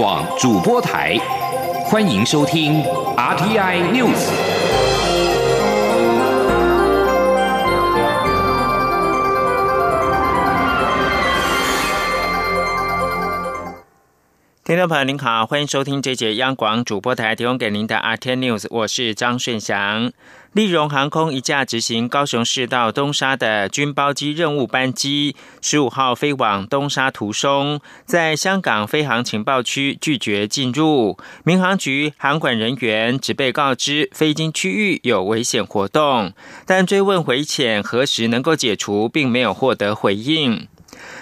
广主播台，欢迎收听 RTI News。听众朋友您好，欢迎收听这节央广主播台提供给您的 RT News，我是张顺祥。立荣航空一架执行高雄市到东沙的军包机任务班机，十五号飞往东沙途中，在香港飞航情报区拒绝进入。民航局航管人员只被告知飞经区域有危险活动，但追问回遣何时能够解除，并没有获得回应。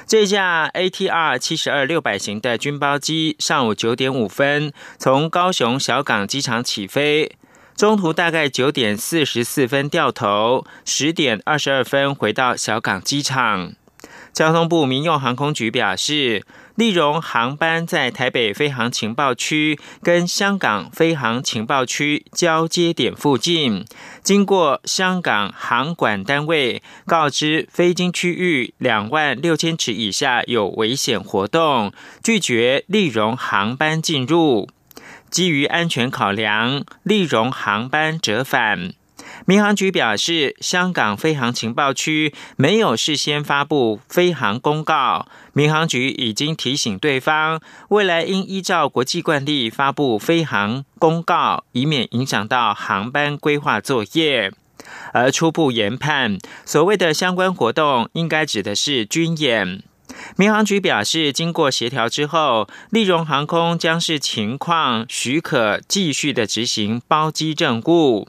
这架 ATR 七十二六百型的军包机，上午九点五分从高雄小港机场起飞。中途大概九点四十四分掉头，十点二十二分回到小港机场。交通部民用航空局表示，利荣航班在台北飞航情报区跟香港飞航情报区交接点附近，经过香港航管单位告知飞经区域两万六千尺以下有危险活动，拒绝利荣航班进入。基于安全考量，利荣航班折返。民航局表示，香港飞航情报区没有事先发布飞航公告，民航局已经提醒对方，未来应依照国际惯例发布飞航公告，以免影响到航班规划作业。而初步研判，所谓的相关活动，应该指的是军演。民航局表示，经过协调之后，立荣航空将是情况许可继续的执行包机任务。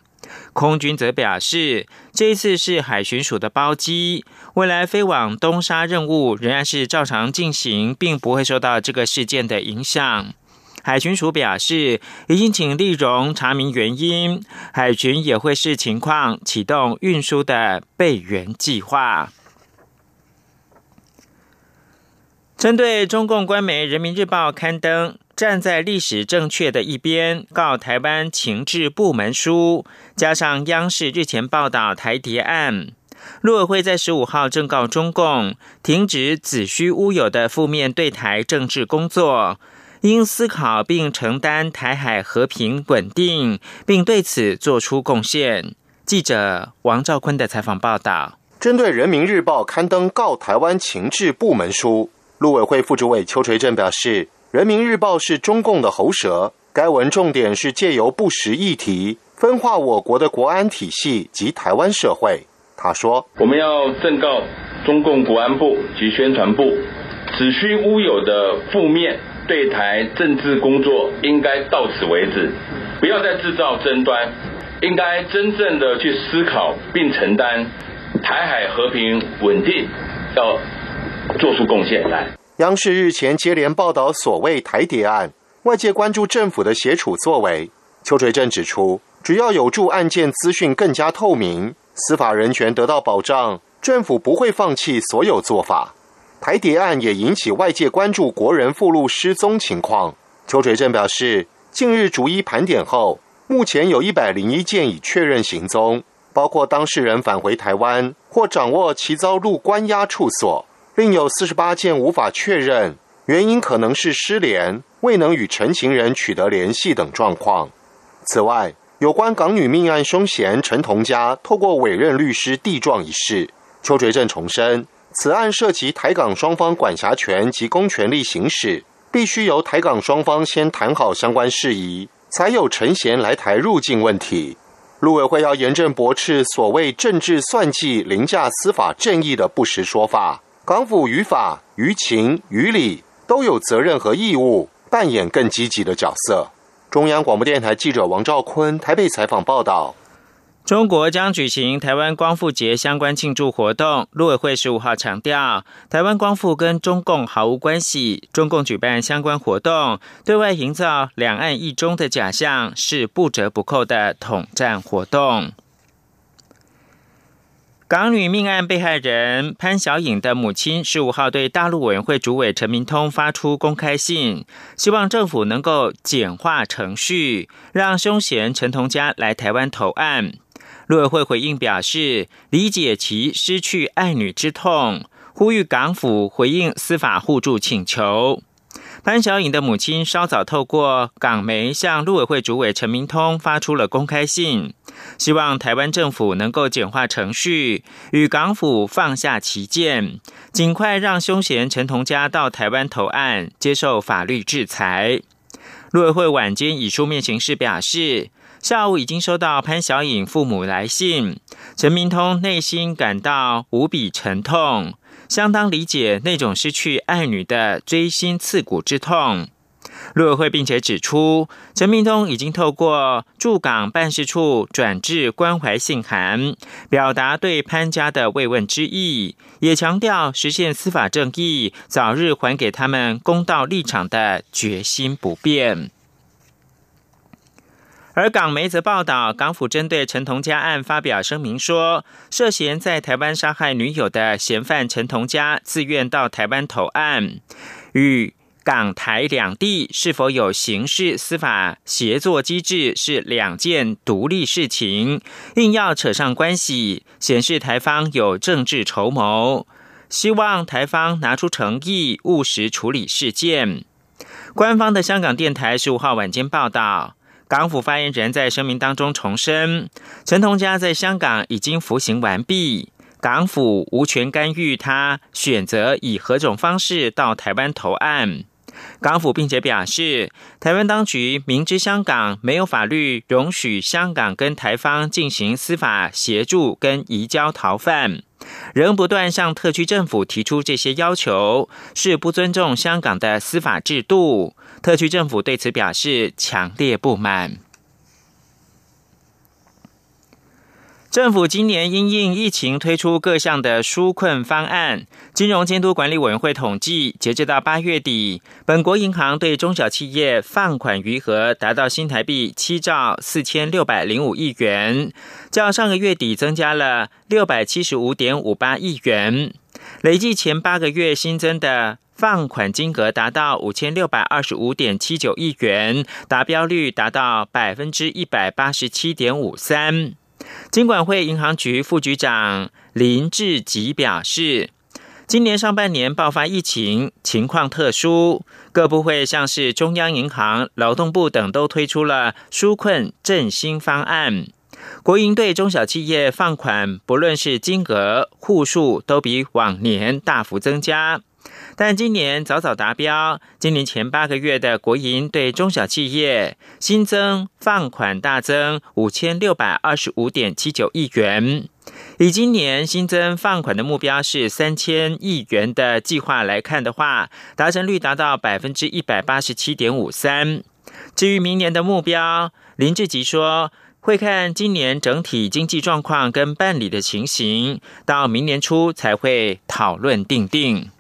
空军则表示，这一次是海巡署的包机，未来飞往东沙任务仍然是照常进行，并不会受到这个事件的影响。海巡署表示，已经请立荣查明原因，海巡也会视情况启动运输的备援计划。针对中共官媒《人民日报》刊登站在历史正确的一边告台湾情治部门书，加上央视日前报道台谍案，陆委会在十五号正告中共停止子虚乌有的负面对台政治工作，应思考并承担台海和平稳定，并对此做出贡献。记者王兆坤的采访报道：针对《人民日报》刊登告台湾情治部门书。陆委会副主委邱垂正表示，《人民日报》是中共的喉舌，该文重点是借由不实议题分化我国的国安体系及台湾社会。他说：“我们要正告中共国安部及宣传部，子虚乌有的负面对台政治工作应该到此为止，不要再制造争端，应该真正的去思考并承担台海和平稳定要。”做出贡献来。央视日前接连报道所谓台谍案，外界关注政府的协处作为。邱垂正指出，只要有助案件资讯更加透明，司法人权得到保障，政府不会放弃所有做法。台谍案也引起外界关注国人附录失踪情况。邱垂正表示，近日逐一盘点后，目前有一百零一件已确认行踪，包括当事人返回台湾或掌握其遭入关押处所。另有四十八件无法确认，原因可能是失联、未能与陈情人取得联系等状况。此外，有关港女命案凶嫌陈同佳透过委任律师递状一事，邱垂正重申，此案涉及台港双方管辖权及公权力行使，必须由台港双方先谈好相关事宜，才有陈嫌来台入境问题。陆委会要严正驳斥所谓政治算计、凌驾司法正义的不实说法。港府于法、于情、于理都有责任和义务扮演更积极的角色。中央广播电台记者王兆坤台北采访报道：中国将举行台湾光复节相关庆祝活动。陆委会十五号强调，台湾光复跟中共毫无关系。中共举办相关活动，对外营造两岸一中的假象，是不折不扣的统战活动。港女命案被害人潘小颖的母亲十五号对大陆委员会主委陈明通发出公开信，希望政府能够简化程序，让凶嫌陈同佳来台湾投案。陆委会回应表示，理解其失去爱女之痛，呼吁港府回应司法互助请求。潘小颖的母亲稍早透过港媒向陆委会主委陈明通发出了公开信，希望台湾政府能够简化程序，与港府放下旗舰，尽快让凶嫌陈同佳到台湾投案，接受法律制裁。陆委会晚间以书面形式表示。下午已经收到潘小颖父母来信，陈明通内心感到无比沉痛，相当理解那种失去爱女的锥心刺骨之痛。陆委会并且指出，陈明通已经透过驻港办事处转至关怀信函，表达对潘家的慰问之意，也强调实现司法正义、早日还给他们公道立场的决心不变。而港媒则报道，港府针对陈同佳案发表声明说，涉嫌在台湾杀害女友的嫌犯陈同佳自愿到台湾投案，与港台两地是否有刑事司法协作机制是两件独立事情，硬要扯上关系，显示台方有政治筹谋，希望台方拿出诚意，务实处理事件。官方的香港电台十五号晚间报道。港府发言人在声明当中重申，陈同佳在香港已经服刑完毕，港府无权干预他选择以何种方式到台湾投案。港府并且表示，台湾当局明知香港没有法律容许香港跟台方进行司法协助跟移交逃犯，仍不断向特区政府提出这些要求，是不尊重香港的司法制度。特区政府对此表示强烈不满。政府今年因应疫情推出各项的纾困方案。金融监督管理委员会统计，截至到八月底，本国银行对中小企业放款余额达到新台币七兆四千六百零五亿元，较上个月底增加了六百七十五点五八亿元。累计前八个月新增的。放款金额达到五千六百二十五点七九亿元，达标率达到百分之一百八十七点五三。金管会银行局副局长林志吉表示，今年上半年爆发疫情，情况特殊，各部会像是中央银行、劳动部等都推出了纾困振兴方案。国营对中小企业放款，不论是金额、户数，都比往年大幅增加。但今年早早达标，今年前八个月的国营对中小企业新增放款大增五千六百二十五点七九亿元，以今年新增放款的目标是三千亿元的计划来看的话，达成率达到百分之一百八十七点五三。至于明年的目标，林志吉说会看今年整体经济状况跟办理的情形，到明年初才会讨论定定。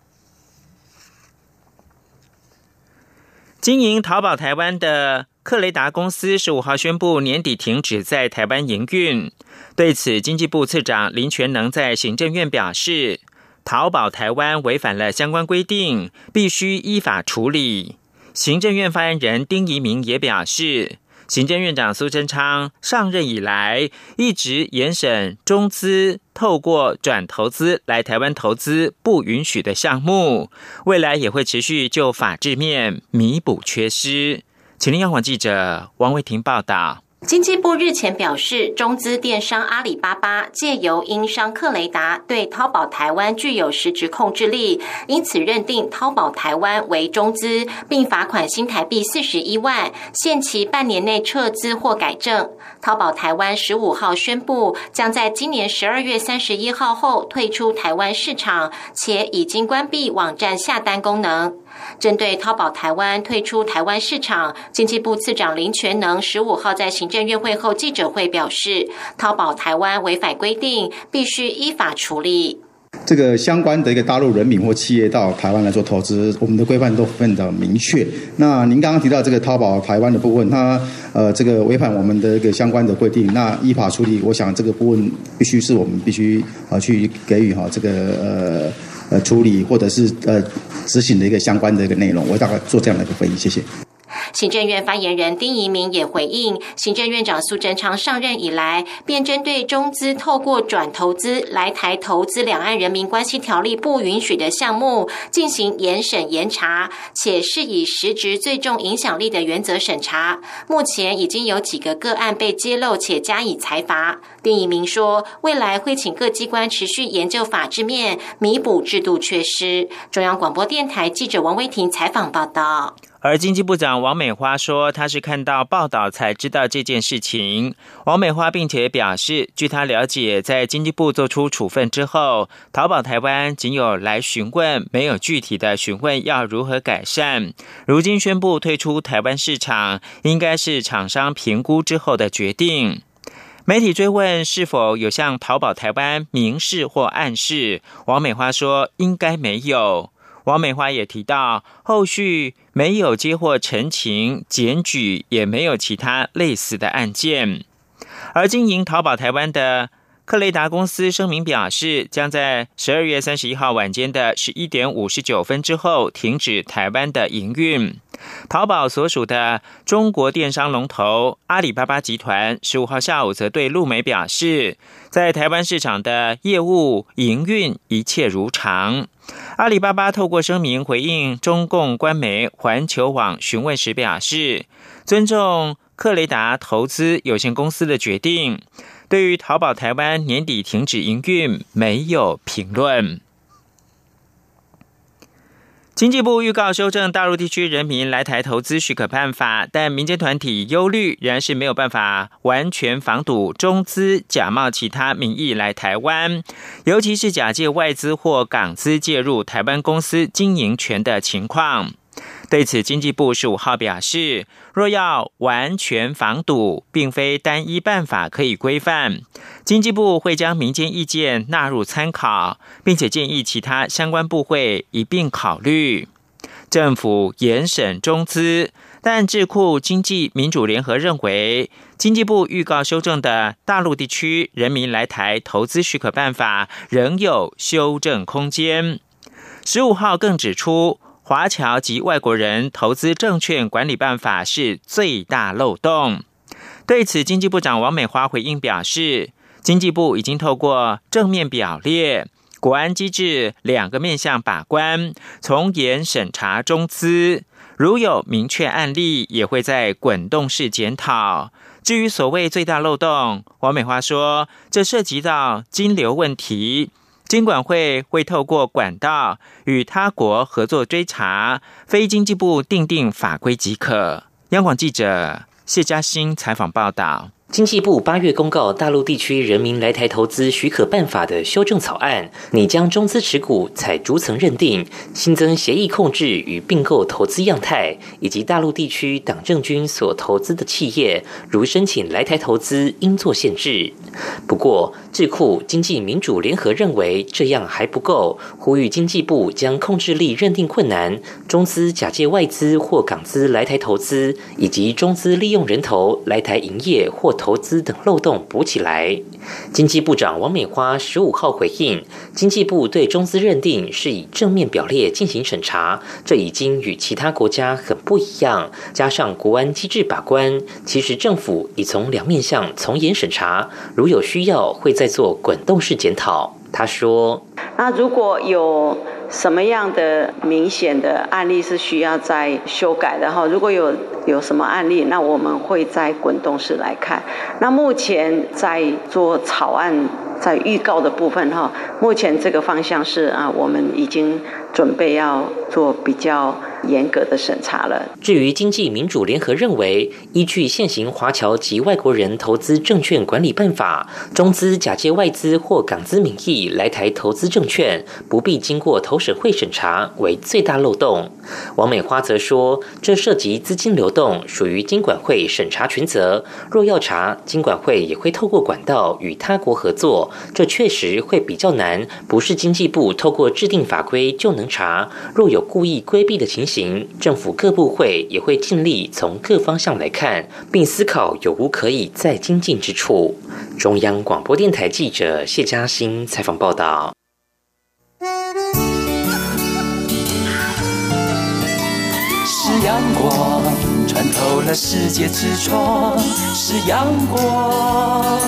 经营淘宝台湾的克雷达公司十五号宣布年底停止在台湾营运。对此，经济部次长林全能在行政院表示，淘宝台湾违反了相关规定，必须依法处理。行政院发言人丁仪明也表示。行政院长苏贞昌上任以来，一直严审中资透过转投资来台湾投资不允许的项目，未来也会持续就法制面弥补缺失。请听央广记者王维婷报道。经济部日前表示，中资电商阿里巴巴借由英商克雷达对淘宝台湾具有实质控制力，因此认定淘宝台湾为中资，并罚款新台币四十一万，限期半年内撤资或改正。淘宝台湾十五号宣布，将在今年十二月三十一号后退出台湾市场，且已经关闭网站下单功能。针对淘宝台湾退出台湾市场，经济部次长林全能十五号在行政院会后记者会表示，淘宝台湾违反规定，必须依法处理。这个相关的一个大陆人民或企业到台湾来做投资，我们的规范都分得明确。那您刚刚提到这个淘宝台湾的部分，它呃这个违反我们的一个相关的规定，那依法处理，我想这个部分必须是我们必须啊去给予哈这个呃。呃，处理或者是呃执行的一个相关的一个内容，我大概做这样的一个回应，谢谢。行政院发言人丁仪明也回应，行政院长苏贞昌上任以来，便针对中资透过转投资来台投资两岸人民关系条例不允许的项目进行严审严查，且是以实质最重影响力的原则审查。目前已经有几个个案被揭露且加以裁罚。丁仪明说，未来会请各机关持续研究法制面，弥补制度缺失。中央广播电台记者王威婷采访报道。而经济部长王美花说，她是看到报道才知道这件事情。王美花并且表示，据她了解，在经济部做出处分之后，淘宝台湾仅有来询问，没有具体的询问要如何改善。如今宣布退出台湾市场，应该是厂商评估之后的决定。媒体追问是否有向淘宝台湾明示或暗示，王美花说应该没有。王美花也提到，后续没有接获陈情、检举，也没有其他类似的案件。而经营淘宝台湾的克雷达公司声明表示，将在十二月三十一号晚间的十一点五十九分之后停止台湾的营运。淘宝所属的中国电商龙头阿里巴巴集团十五号下午则对路媒表示，在台湾市场的业务营运一切如常。阿里巴巴透过声明回应中共官媒环球网询问时表示，尊重克雷达投资有限公司的决定，对于淘宝台湾年底停止营运没有评论。经济部预告修正大陆地区人民来台投资许可办法，但民间团体忧虑仍然是没有办法完全防堵中资假冒其他名义来台湾，尤其是假借外资或港资介入台湾公司经营权的情况。对此，经济部十五号表示，若要完全防堵，并非单一办法可以规范。经济部会将民间意见纳入参考，并且建议其他相关部会一并考虑。政府严审中资，但智库经济民主联合认为，经济部预告修正的大陆地区人民来台投资许可办法仍有修正空间。十五号更指出。华侨及外国人投资证券管理办法是最大漏洞。对此，经济部长王美花回应表示，经济部已经透过正面表列、国安机制两个面向把关，从严审查中资，如有明确案例，也会在滚动式检讨。至于所谓最大漏洞，王美花说，这涉及到金流问题。经管会会透过管道与他国合作追查，非经济部定定法规即可。央广记者谢嘉欣采访报道。经济部八月公告大陆地区人民来台投资许可办法的修正草案，拟将中资持股采逐层认定，新增协议控制与并购投资样态，以及大陆地区党政军所投资的企业，如申请来台投资应做限制。不过，智库经济民主联合认为这样还不够，呼吁经济部将控制力认定困难、中资假借外资或港资来台投资，以及中资利用人头来台营业或投资等漏洞补起来。经济部长王美花十五号回应，经济部对中资认定是以正面表列进行审查，这已经与其他国家很不一样。加上国安机制把关，其实政府已从两面向从严审查，如有需要会再做滚动式检讨。他说：“那如果有。”什么样的明显的案例是需要再修改的哈？如果有有什么案例，那我们会在滚动式来看。那目前在做草案在预告的部分哈，目前这个方向是啊，我们已经准备要做比较。严格的审查了。至于经济民主联合认为，依据现行华侨及外国人投资证券管理办法，中资假借外资或港资名义来台投资证券，不必经过投审会审查，为最大漏洞。王美花则说，这涉及资金流动，属于金管会审查权责。若要查，金管会也会透过管道与他国合作，这确实会比较难，不是经济部透过制定法规就能查。若有故意规避的情行，政府各部会也会尽力从各方向来看，并思考有无可以再精进之处。中央广播电台记者谢嘉欣采访报道。是阳光穿透。了世界之窗是阳光，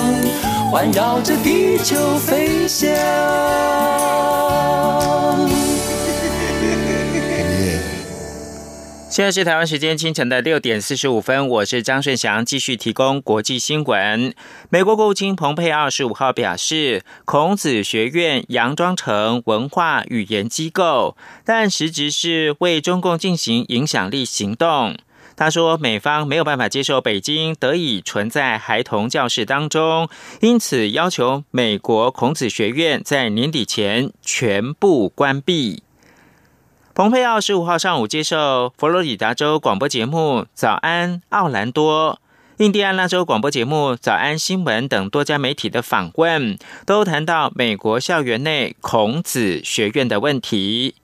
环绕着地球飞翔。现在是台湾时间清晨的六点四十五分，我是张顺祥，继续提供国际新闻。美国国务卿蓬佩奥十五号表示，孔子学院佯装成文化语言机构，但实质是为中共进行影响力行动。他说，美方没有办法接受北京得以存在孩童教室当中，因此要求美国孔子学院在年底前全部关闭。蓬佩奥十五号上午接受佛罗里达州广播节目《早安奥兰多》、印第安纳州广播节目《早安新闻》等多家媒体的访问，都谈到美国校园内孔子学院的问题。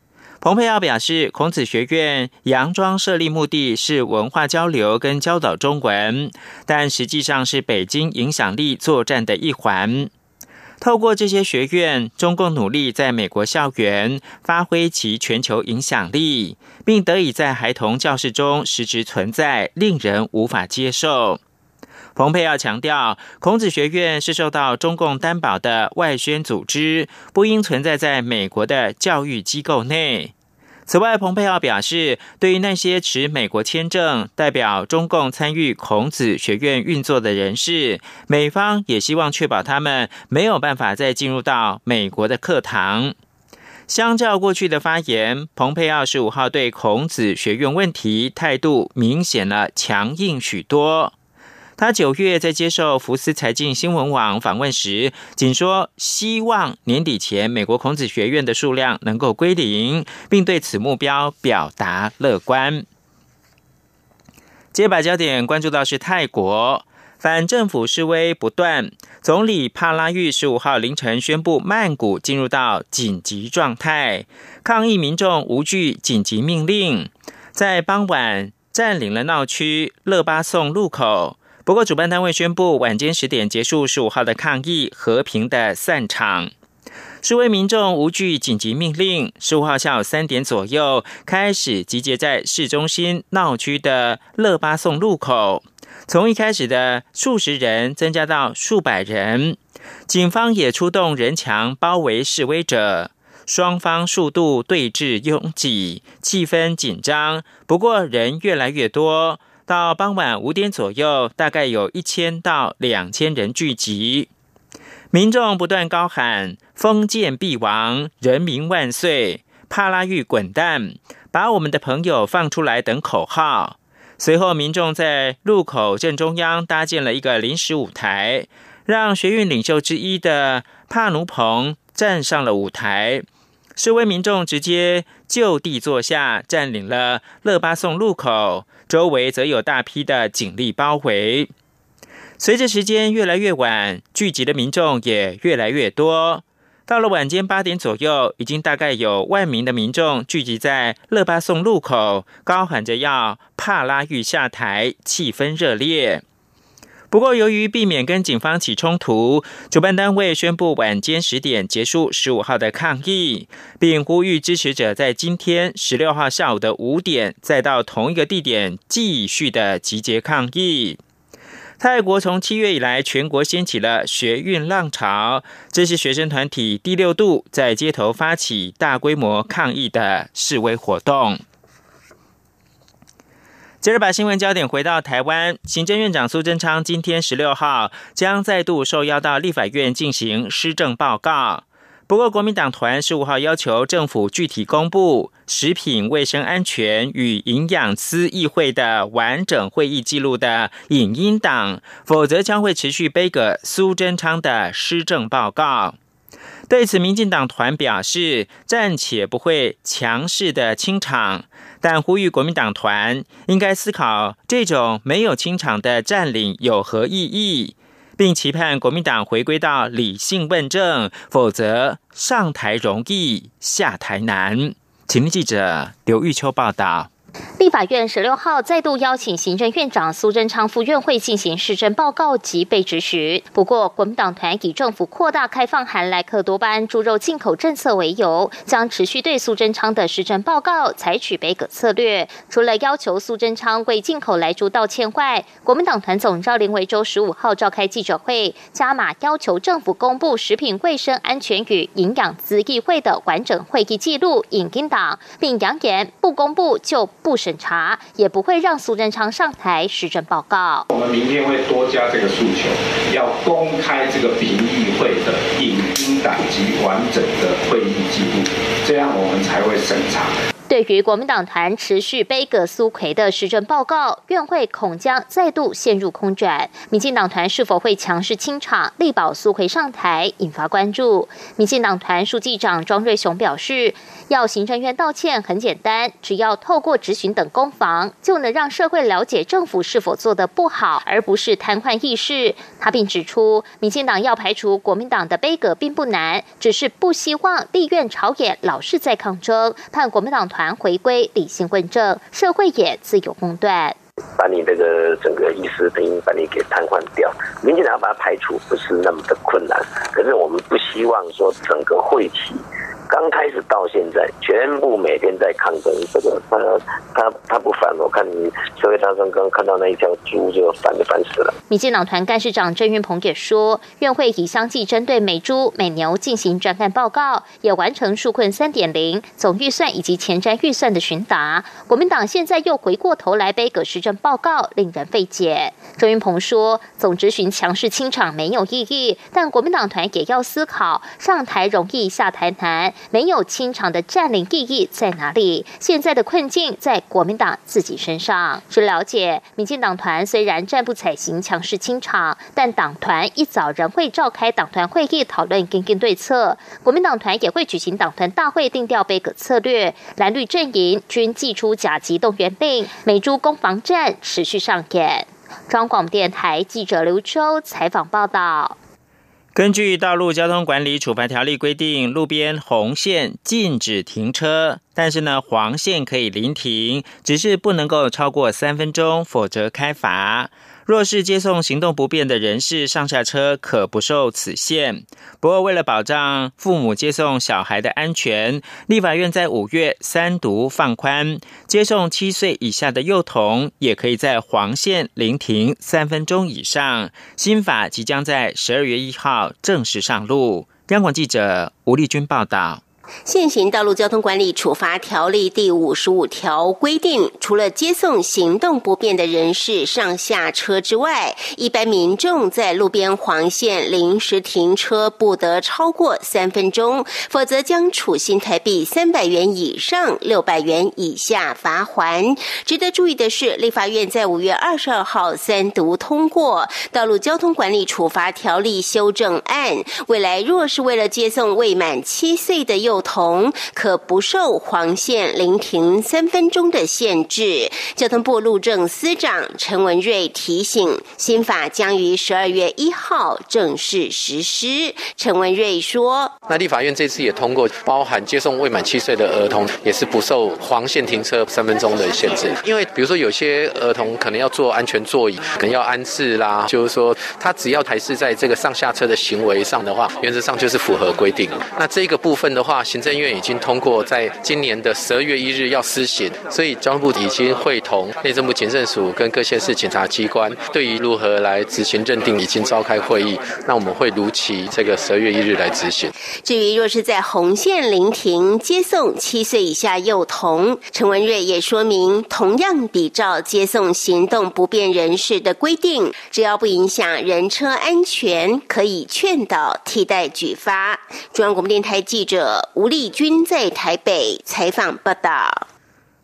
蓬佩奥表示，孔子学院佯装设立目的是文化交流跟教导中文，但实际上是北京影响力作战的一环。透过这些学院，中共努力在美国校园发挥其全球影响力，并得以在孩童教室中实质存在，令人无法接受。蓬佩奥强调，孔子学院是受到中共担保的外宣组织，不应存在在美国的教育机构内。此外，蓬佩奥表示，对于那些持美国签证代表中共参与孔子学院运作的人士，美方也希望确保他们没有办法再进入到美国的课堂。相较过去的发言，蓬佩奥十五号对孔子学院问题态度明显了强硬许多。他九月在接受福斯财经新闻网访问时，仅说希望年底前美国孔子学院的数量能够归零，并对此目标表达乐观。接把焦点关注到是泰国反政府示威不断，总理帕拉育十五号凌晨宣布曼谷进入到紧急状态，抗议民众无惧紧急命令，在傍晚占领了闹区勒巴颂路口。不过，主办单位宣布晚间十点结束十五号的抗议，和平的散场。示威民众无惧紧急命令，十五号下午三点左右开始集结在市中心闹区的勒巴颂路口，从一开始的数十人增加到数百人。警方也出动人墙包围示威者，双方数度对峙拥挤，气氛紧张。不过人越来越多。到傍晚五点左右，大概有一千到两千人聚集，民众不断高喊“封建必亡，人民万岁，帕拉玉滚蛋，把我们的朋友放出来”等口号。随后，民众在路口正中央搭建了一个临时舞台，让学运领袖之一的帕努蓬站上了舞台。示威民众直接就地坐下，占领了勒巴颂路口。周围则有大批的警力包围。随着时间越来越晚，聚集的民众也越来越多。到了晚间八点左右，已经大概有万名的民众聚集在勒巴颂路口，高喊着要帕拉玉下台，气氛热烈。不过，由于避免跟警方起冲突，主办单位宣布晚间十点结束十五号的抗议，并呼吁支持者在今天十六号下午的五点再到同一个地点继续的集结抗议。泰国从七月以来，全国掀起了学运浪潮，这是学生团体第六度在街头发起大规模抗议的示威活动。接着把新闻焦点回到台湾，行政院长苏贞昌今天十六号将再度受邀到立法院进行施政报告。不过，国民党团十五号要求政府具体公布食品卫生安全与营养司议会的完整会议记录的影音档，否则将会持续背个苏贞昌的施政报告。对此，民进党团表示暂且不会强势的清场。但呼吁国民党团应该思考这种没有清场的占领有何意义，并期盼国民党回归到理性问政，否则上台容易下台难。请记者刘玉秋报道。立法院十六号再度邀请行政院长苏贞昌赴院会进行施政报告及被质询。不过，国民党团以政府扩大开放含莱克多巴胺猪肉进口政策为由，将持续对苏贞昌的施政报告采取北葛策略。除了要求苏贞昌为进口来猪道歉外，国民党团总召林维洲十五号召开记者会，加码要求政府公布食品卫生安全与营养资议会的完整会议记录，引进党，并扬言不公布就不。审查也不会让苏贞昌上台施政报告。我们明天会多加这个诉求，要公开这个评议会的影音档及完整的会议记录，这样我们才会审查。对于国民党团持续背葛苏奎的施政报告，院会恐将再度陷入空转。民进党团是否会强势清场，力保苏奎上台，引发关注。民进党团书记长庄瑞雄表示，要行政院道歉很简单，只要透过质询等攻防，就能让社会了解政府是否做得不好，而不是瘫痪议事。他并指出，民进党要排除国民党的背葛并不难，只是不希望立院朝野老是在抗争，盼国民党团。回归理性问政，社会也自有公断。把你这个整个意识等于把你给瘫痪掉，民进党要把它排除不是那么的困难，可是我们不希望说整个会期。刚开始到现在，全部每天在抗争。这个他他他不烦，我看你社会大众刚看到那一条猪就烦的烦死了。民进党团干事长郑运鹏也说，院会已相继针对美猪美牛进行专案报告，也完成纾困三点零总预算以及前瞻预算的询答。国民党现在又回过头来背葛施政报告，令人费解。郑运鹏说，总执询强势清场没有意义，但国民党团也要思考，上台容易下台难。没有清场的占领意义在哪里？现在的困境在国民党自己身上。据了解，民进党团虽然暂不采行强势清场，但党团一早仍会召开党团会议讨论跟进对策。国民党团也会举行党团大会，定调背葛策略。蓝绿阵营均祭出甲级动员令，美珠攻防战持续上演。中广电台记者刘秋采访报道。根据《道路交通管理处罚条例》规定，路边红线禁止停车，但是呢，黄线可以临停，只是不能够超过三分钟，否则开罚。若是接送行动不便的人士上下车，可不受此限。不过，为了保障父母接送小孩的安全，立法院在五月三读放宽，接送七岁以下的幼童也可以在黄线临停三分钟以上。新法即将在十二月一号正式上路。央广记者吴丽君报道。现行道路交通管理处罚条例第五十五条规定，除了接送行动不便的人士上下车之外，一般民众在路边黄线临时停车不得超过三分钟，否则将处新台币三百元以上六百元以下罚款。值得注意的是，立法院在五月二十二号三读通过《道路交通管理处罚条例修正案》，未来若是为了接送未满七岁的幼童可不受黄线临停三分钟的限制。交通部路政司长陈文瑞提醒，新法将于十二月一号正式实施。陈文瑞说：“那立法院这次也通过，包含接送未满七岁的儿童，也是不受黄线停车三分钟的限制。因为比如说有些儿童可能要坐安全座椅，可能要安置啦，就是说他只要还是在这个上下车的行为上的话，原则上就是符合规定。那这个部分的话。”行政院已经通过，在今年的十二月一日要施行，所以交通部已经会同内政部警政署跟各县市检察机关，对于如何来执行认定，已经召开会议。那我们会如期这个十二月一日来执行。至于若是在红线临停接送七岁以下幼童，陈文瑞也说明，同样比照接送行动不便人士的规定，只要不影响人车安全，可以劝导替代举发。中央广播电台记者。吴丽君在台北采访报道。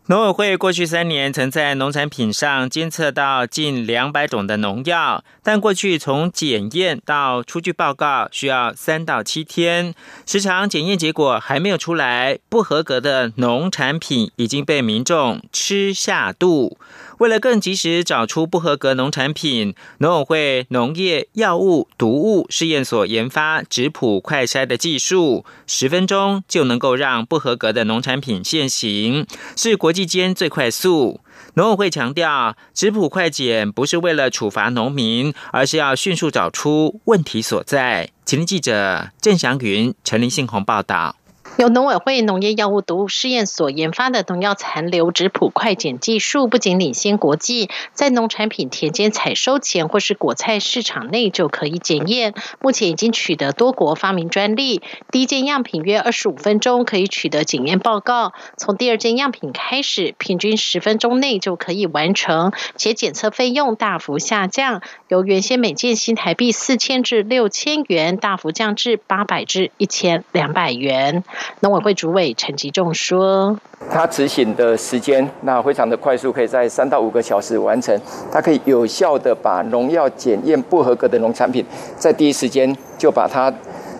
农委会过去三年曾在农产品上监测到近两百种的农药，但过去从检验到出具报告需要三到七天，时常检验结果还没有出来，不合格的农产品已经被民众吃下肚。为了更及时找出不合格农产品，农委会农业药物毒物试验所研发质谱快筛的技术，十分钟就能够让不合格的农产品现形，是国际间最快速。农委会强调，质谱快检不是为了处罚农民，而是要迅速找出问题所在。请听记者郑祥云、陈林信宏报道。由农委会农业药物毒物试验所研发的农药残留质谱快检技术，不仅领先国际，在农产品田间采收前或是果菜市场内就可以检验。目前已经取得多国发明专利，第一件样品约二十五分钟可以取得检验报告，从第二件样品开始，平均十分钟内就可以完成，且检测费用大幅下降，由原先每件新台币四千至六千元，大幅降至八百至一千两百元。农委会主委陈吉仲说：“它执行的时间那非常的快速，可以在三到五个小时完成。它可以有效的把农药检验不合格的农产品，在第一时间就把它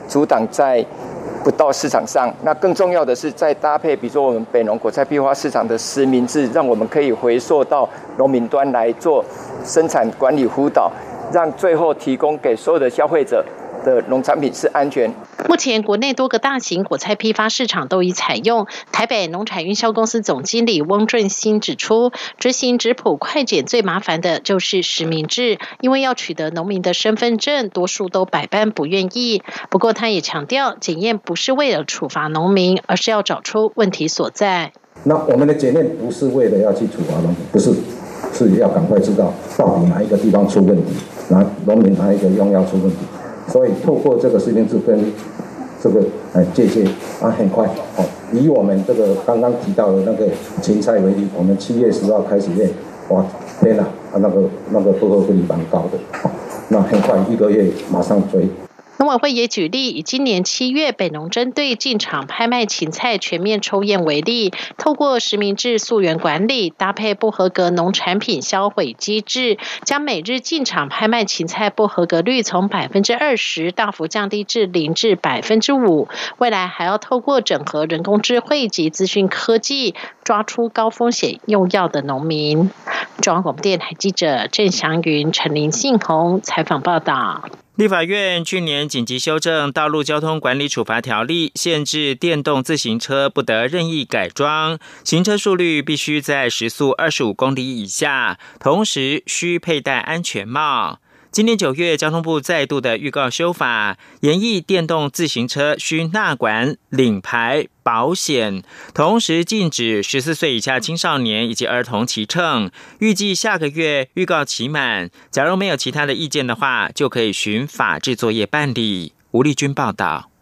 阻挡在不到市场上。那更重要的是，在搭配比如说我们北农果菜批发市场的实名制，让我们可以回溯到农民端来做生产管理辅导，让最后提供给所有的消费者。”的农产品是安全。目前国内多个大型果菜批发市场都已采用。台北农产运销公司总经理翁俊兴指出，执行质谱快检最麻烦的就是实名制，因为要取得农民的身份证，多数都百般不愿意。不过他也强调，检验不是为了处罚农民，而是要找出问题所在。那我们的检验不是为了要去处罚农民，不是，是要赶快知道到底哪一个地方出问题，哪农民哪一个用药出问题。所以透过这个时间制跟这个呃借鉴啊，很快哦。以我们这个刚刚提到的那个芹菜为例，我们七月十号开始练，哇，天哪，啊那个那个负荷率蛮高的，那很快一个月马上追。农委会也举例，以今年七月北农针对进场拍卖芹菜全面抽验为例，透过实名制溯源管理，搭配不合格农产品销毁机制，将每日进场拍卖芹菜不合格率从百分之二十大幅降低至零至百分之五。未来还要透过整合人工智慧及资讯科技，抓出高风险用药的农民。中央广播电台记者郑祥云、陈林信宏采访报道。立法院去年紧急修正《道路交通管理处罚条例》，限制电动自行车不得任意改装，行车速率必须在时速二十五公里以下，同时需佩戴安全帽。今年九月，交通部再度的预告修法，研议电动自行车需纳管、领牌、保险，同时禁止十四岁以下青少年以及儿童骑乘。预计下个月预告期满，假如没有其他的意见的话，就可以循法制作业办理。吴立军报道。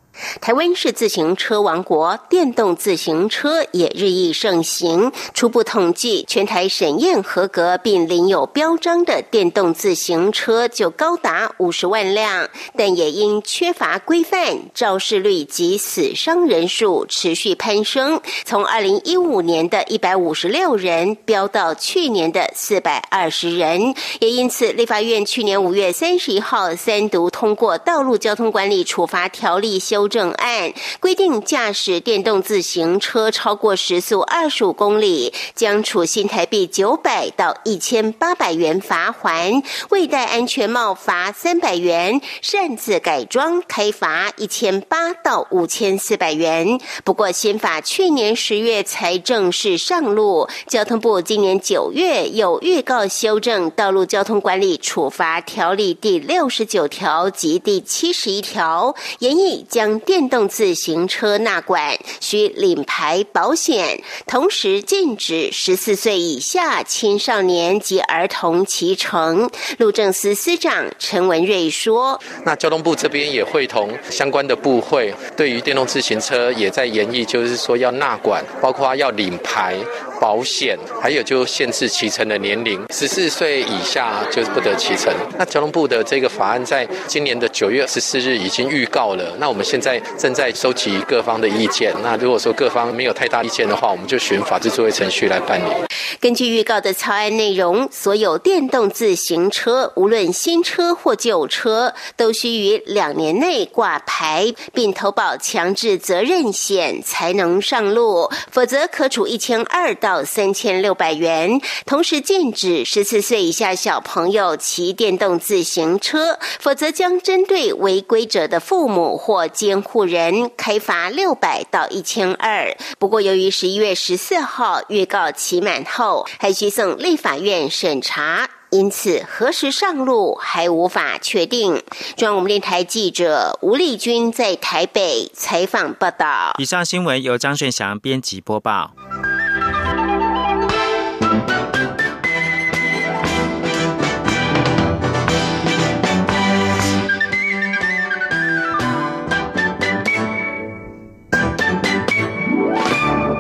台湾是自行车王国，电动自行车也日益盛行。初步统计，全台审验合格并领有标章的电动自行车就高达五十万辆，但也因缺乏规范，肇事率及死伤人数持续攀升，从二零一五年的一百五十六人飙到去年的四百二十人。也因此，立法院去年五月三十一号三读通过《道路交通管理处罚条例》修。修正案规定，驾驶电动自行车超过时速二十五公里，将处新台币九百到一千八百元罚还；未戴安全帽罚三百元；擅自改装开罚一千八到五千四百元。不过，新法去年十月才正式上路，交通部今年九月有预告修正《道路交通管理处罚条例》第六十九条及第七十一条，严议将。电动自行车纳管需领牌保险，同时禁止十四岁以下青少年及儿童骑乘。路政司司长陈文瑞说：“那交通部这边也会同相关的部会，对于电动自行车也在研议，就是说要纳管，包括要领牌。”保险，还有就限制骑乘的年龄，十四岁以下就是不得骑乘。那交通部的这个法案在今年的九月十四日已经预告了。那我们现在正在收集各方的意见。那如果说各方没有太大意见的话，我们就循法制作业程序来办理。根据预告的草案内容，所有电动自行车，无论新车或旧车，都需于两年内挂牌，并投保强制责任险才能上路，否则可处一千二到。到三千六百元。同时禁止十四岁以下小朋友骑电动自行车，否则将针对违规者的父母或监护人开罚六百到一千二。不过，由于十一月十四号预告期满后，还需送立法院审查。因此，何时上路还无法确定。中央五电台记者吴丽君在台北采访报道。以上新闻由张顺祥编辑播报。